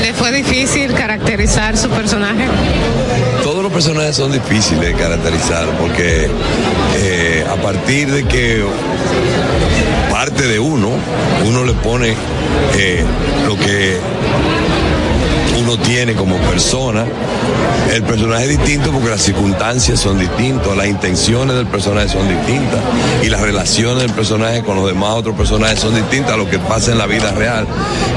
¿Le fue difícil caracterizar su personaje? Todos los personajes son difíciles de caracterizar porque eh, a partir de que parte de uno, uno le pone eh, lo que uno tiene como persona. El personaje distinto porque las circunstancias son distintas, las intenciones del personaje son distintas y las relaciones del personaje con los demás otros personajes son distintas a lo que pasa en la vida real.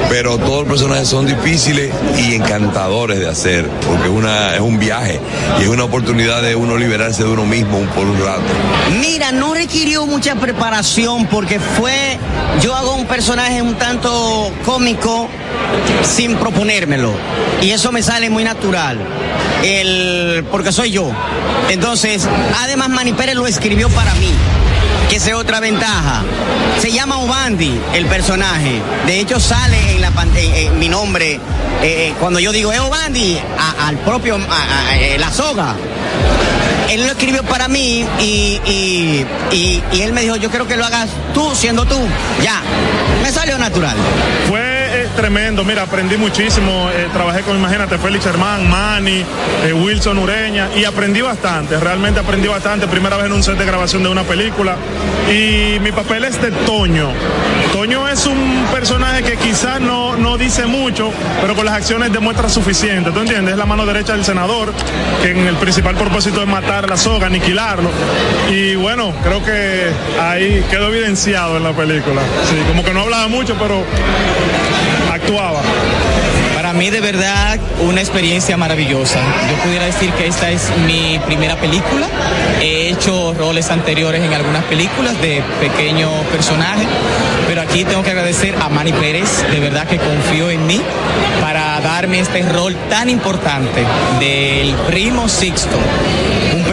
Pero todos los personajes son difíciles y encantadores de hacer porque es, una, es un viaje y es una oportunidad de uno liberarse de uno mismo por un rato. Mira, no requirió mucha preparación porque fue, yo hago un personaje un tanto cómico sin proponérmelo y eso me sale muy natural. El, porque soy yo. Entonces, además Manny Pérez lo escribió para mí. Que es otra ventaja. Se llama Obandi el personaje. De hecho, sale en la pantalla mi nombre. eh, cuando yo digo, es a- al propio, eh, la soga. Él lo escribió para mí y, y, y él me dijo, yo quiero que lo hagas tú, siendo tú. Ya. Me salió natural. Tremendo, mira, aprendí muchísimo, eh, trabajé con, imagínate, Félix Hermán, Manny, eh, Wilson Ureña, y aprendí bastante, realmente aprendí bastante, primera vez en un set de grabación de una película, y mi papel es de Toño. Toño es un personaje que quizás no, no dice mucho, pero con las acciones demuestra suficiente, ¿tú entiendes? Es la mano derecha del senador, que en el principal propósito es matar a la soga, aniquilarlo, y bueno, creo que ahí quedó evidenciado en la película, sí, como que no hablaba mucho, pero Para mí de verdad una experiencia maravillosa. Yo pudiera decir que esta es mi primera película. He hecho roles anteriores en algunas películas de pequeños personajes, pero aquí tengo que agradecer a Manny Pérez, de verdad que confió en mí para darme este rol tan importante del primo Sixto,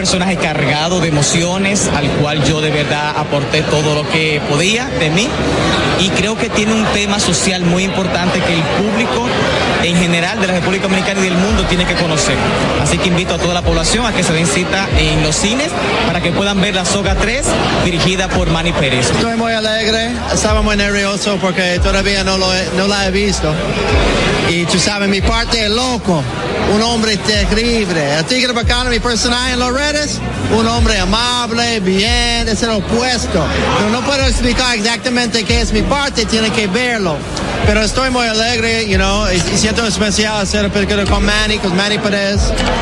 personaje cargado de emociones al cual yo de verdad aporté todo lo que podía de mí y creo que tiene un tema social muy importante que el público en general de la República Dominicana y del mundo tiene que conocer. Así que invito a toda la población a que se den cita en los cines para que puedan ver La Soga 3 dirigida por Manny Pérez. Estoy muy alegre, estaba muy nervioso porque todavía no, lo he- no la he visto. Y tú sabes, mi parte es loco, un hombre terrible. El tigre bacano, mi personaje en las redes, un hombre amable, bien, es el opuesto. Pero no puedo explicar exactamente qué es mi parte, tiene que verlo. Pero estoy muy alegre, you know, y siento especial hacer la película con Manny, con Manny Pérez,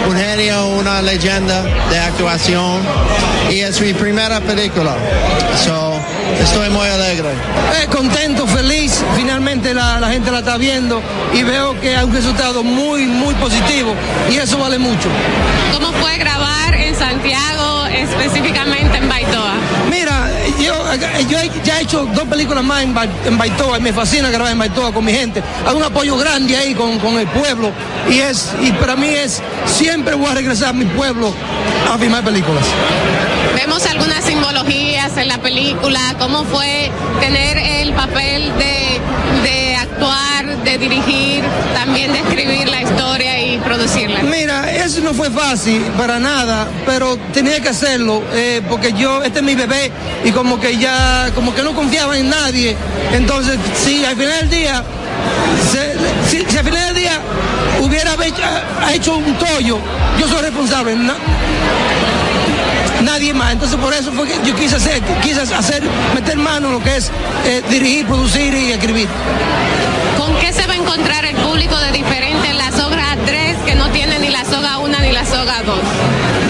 un genio, una leyenda de actuación. Y es mi primera película. So, estoy muy alegre. Eh, contento, feliz, finalmente la, la gente la está viendo y veo que hay un resultado muy, muy positivo y eso vale mucho. ¿Cómo fue grabar en Santiago, específicamente en Baitoa? Mira, yo, yo he- ya he hecho dos películas más en, Ba- en Baitoa y me fascina grabar en Baitoa con mi gente. Hay un apoyo grande ahí con, con el pueblo y es y para mí es siempre voy a regresar a mi pueblo a filmar películas. Vemos algunas simbologías en la película, cómo fue tener el papel de, de actuar, de dirigir, también de escribir la historia y producirla. Mira, eso no fue fácil para nada, pero tenía que hacerlo eh, porque yo, este es mi bebé y como que ya, como que no confiaba en nadie. Entonces, si al final del día, si, al final del día hubiera hecho, un tollo, yo soy responsable nadie más. Entonces por eso fue que yo quise hacer, quise hacer, meter mano en lo que es eh, dirigir, producir y escribir. ¿Con qué se va a encontrar el público de diferente en la soga 3 que no tiene ni la soga 1 ni la soga 2?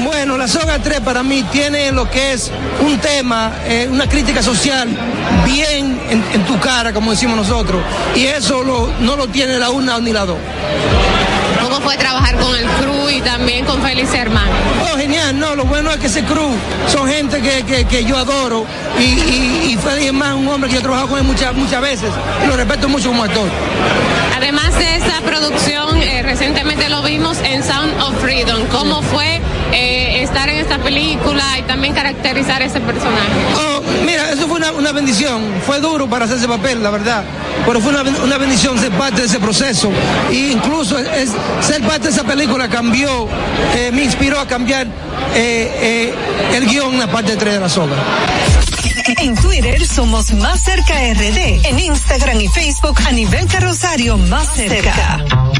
Bueno, la soga 3 para mí tiene lo que es un tema, eh, una crítica social bien en, tu cara, como decimos nosotros. Y eso no lo tiene la 1 ni la 2 loco fue trabajar con el crew y también con Félix Hermano. Oh, genial, no, lo bueno es que ese crew son gente que, que, que yo adoro y es más un hombre que yo he trabajado con él muchas, muchas veces y lo respeto mucho como actor. Además de esa producción, eh, recientemente lo vimos en Sound of Freedom. ¿Cómo fue eh, estar en esta película y también caracterizar ese personaje? Oh, mira, eso fue una, una bendición. Fue duro para hacer ese papel, la verdad. Pero fue una, una bendición ser parte de ese proceso. E incluso es- ser parte de esa película cambió, eh, me inspiró a cambiar el guion en la parte 3 de la soga. En Twitter somos Más Cerca RD. En Instagram y Facebook a nivel carrosario Más Cerca.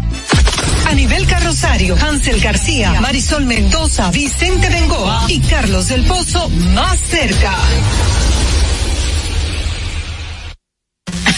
Anibel Carrosario, Hansel García, Marisol Mendoza, Vicente Bengoa y Carlos del Pozo más cerca.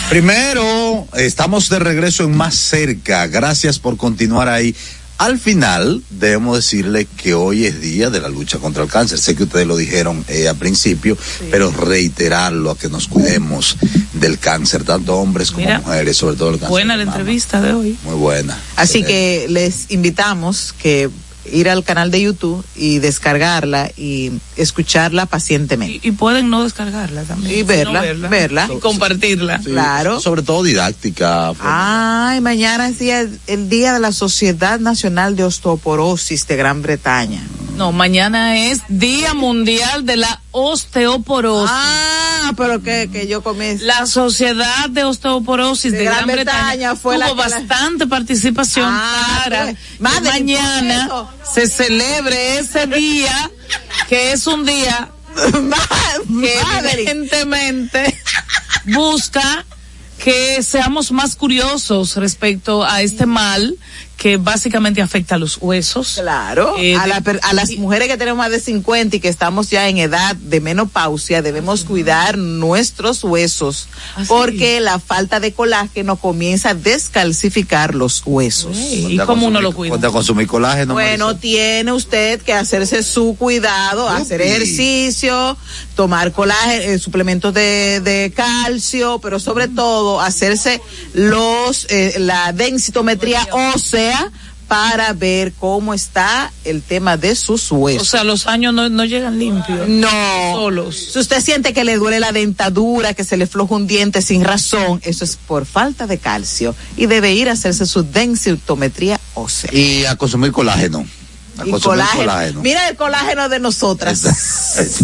Primero, estamos de regreso en Más Cerca. Gracias por continuar ahí. Al final, debemos decirle que hoy es día de la lucha contra el cáncer. Sé que ustedes lo dijeron eh, al principio, pero reiterarlo a que nos cuidemos del cáncer, tanto hombres como Mira, mujeres, sobre todo el cáncer. Buena la entrevista de hoy. Muy buena. Así que les invitamos que ir al canal de YouTube y descargarla y escucharla pacientemente. Y pueden no descargarla también. Y verla, verla. Y compartirla. Sí, Claro. Sobre todo didáctica. Ay, mañana es día- el día de la Sociedad Nacional de Osteoporosis de Gran Bretaña. No, mañana es Día Mundial de la Osteoporosis. Ah, pero que, que yo comí. La Sociedad de Osteoporosis de, De Gran, Gran Bretaña, Bretaña fue tuvo la bastante participación Ah, para pues, mañana se celebre ese día, que es un día que evidentemente busca que seamos más curiosos respecto a este mal que básicamente afecta a los huesos. Claro, Eh, a, la per- a las mujeres que tenemos más de 50 y que estamos ya en edad de menopausia, debemos cuidar nuestros huesos Ah, porque la falta de colágeno comienza a descalcificar los huesos. ¿Y cómo uno lo cuida? Cuenta consumir colágeno. Bueno, tiene usted que hacerse su cuidado, hacer ejercicio, tomar colágeno, eh, suplementos de, de calcio, pero sobre todo hacerse los eh, la densitometría ósea para ver cómo está el tema de sus huesos. O sea, los años no, no llegan limpios. No. Solos. Si usted siente que le duele la dentadura, que se le floja un diente sin razón, eso es por falta de calcio y debe ir a hacerse su densitometría ósea. Y a consumir colágeno. A Y consumir colágeno. colágeno. Mira el colágeno de nosotras.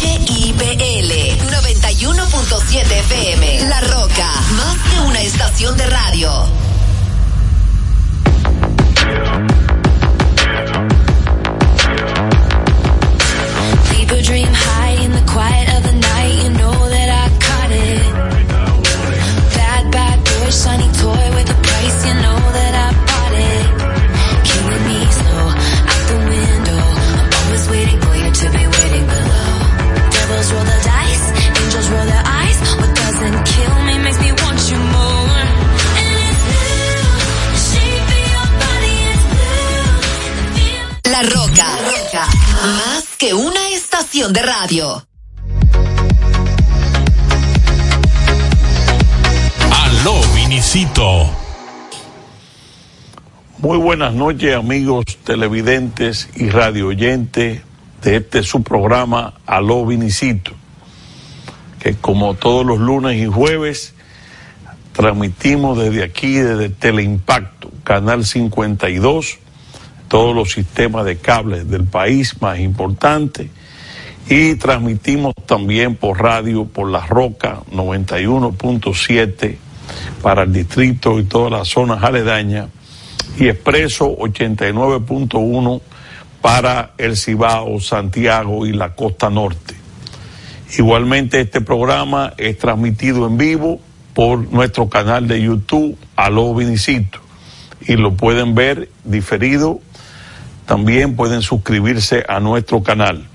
HIPL 91.7 FM. La Roca, más que una estación de radio. Bad, bad boy, shiny with a price. You know La Roca, Roca, más que una estación de radio. Aló, Vinicito. Muy buenas noches, amigos televidentes y radio oyentes de este su programa Aló Vinicito, que como todos los lunes y jueves transmitimos desde aquí, desde Teleimpacto, Canal 52, todos los sistemas de cables del país más importantes, y transmitimos también por radio, por La Roca 91.7 para el distrito y todas las zonas aledañas y Expreso 89.1 para el Cibao, Santiago y la costa norte. Igualmente este programa es transmitido en vivo por nuestro canal de YouTube, Aló Vinicito, y lo pueden ver diferido. También pueden suscribirse a nuestro canal.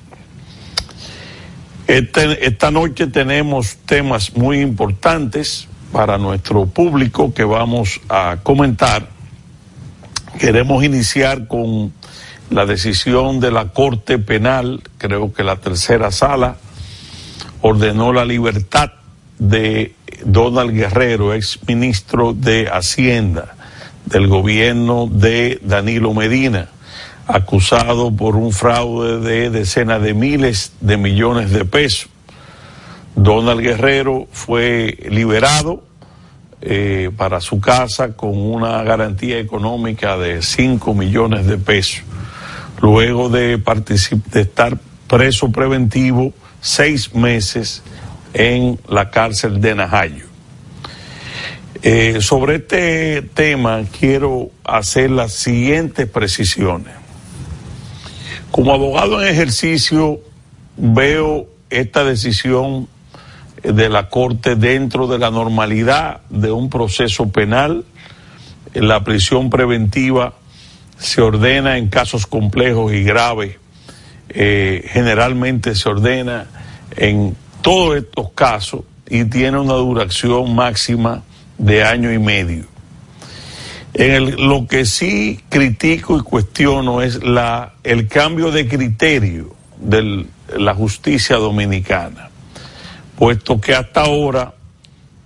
Este- esta noche tenemos temas muy importantes para nuestro público que vamos a comentar. Queremos iniciar con la decisión de la Corte Penal, creo que la tercera sala, ordenó la libertad de Donald Guerrero, ex ministro de Hacienda del gobierno de Danilo Medina, acusado por un fraude de decenas de miles de millones de pesos. Donald Guerrero fue liberado eh, para su casa con una garantía económica de 5 millones de pesos, luego de, de estar preso preventivo seis meses en la cárcel de Najayo. Eh, sobre este tema quiero hacer las siguientes precisiones. Como abogado en ejercicio veo esta decisión de la Corte dentro de la normalidad de un proceso penal. La prisión preventiva se ordena en casos complejos y graves. Eh, generalmente se ordena en todos estos casos y tiene una duración máxima de año y medio. Lo que sí critico y cuestiono es el cambio de criterio de la justicia dominicana, puesto que hasta ahora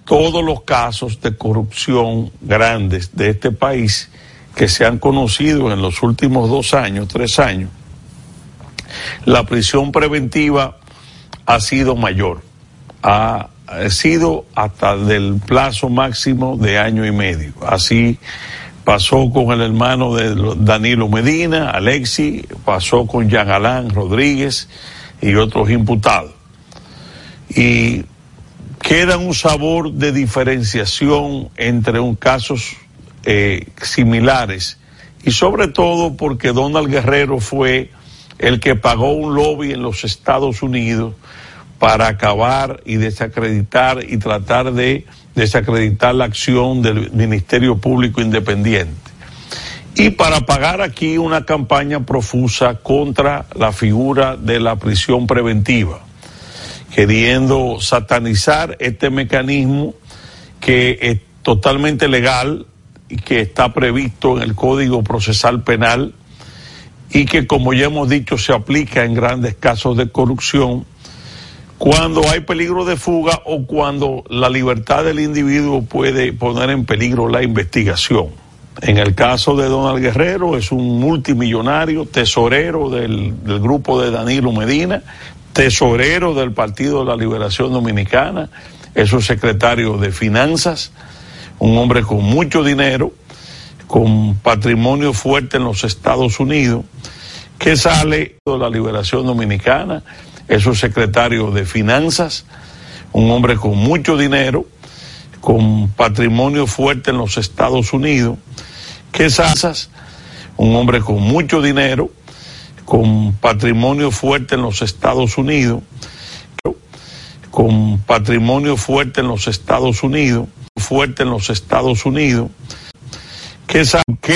todos los casos de corrupción grandes de este país que se han conocido en los últimos dos años, tres años, la prisión preventiva ha sido mayor, ha sido hasta del plazo máximo de año y medio. Así pasó con el hermano de Danilo Medina, Alexi, pasó con Alain Rodríguez y otros imputados. Y queda un sabor de diferenciación entre un casos eh, similares y sobre todo porque Donald Guerrero fue el que pagó un lobby en los Estados Unidos para acabar y desacreditar y tratar de desacreditar la acción del Ministerio Público Independiente. Y para pagar aquí una campaña profusa contra la figura de la prisión preventiva, queriendo satanizar este mecanismo que es totalmente legal y que está previsto en el Código Procesal Penal y que como ya hemos dicho se aplica en grandes casos de corrupción cuando hay peligro de fuga o cuando la libertad del individuo puede poner en peligro la investigación. En el caso de Donald Guerrero es un multimillonario, tesorero del, grupo de Danilo Medina, tesorero del Partido de la Liberación Dominicana, es un secretario de Finanzas, un hombre con mucho dinero, con patrimonio fuerte en los Estados Unidos, que sale de la Liberación Dominicana, es un secretario de Finanzas, un hombre con mucho dinero, con patrimonio fuerte en los Estados Unidos, que Sasas, un hombre con mucho dinero, con patrimonio fuerte en los Estados Unidos, con patrimonio fuerte en los Estados Unidos, fuerte en los Estados Unidos, sa- que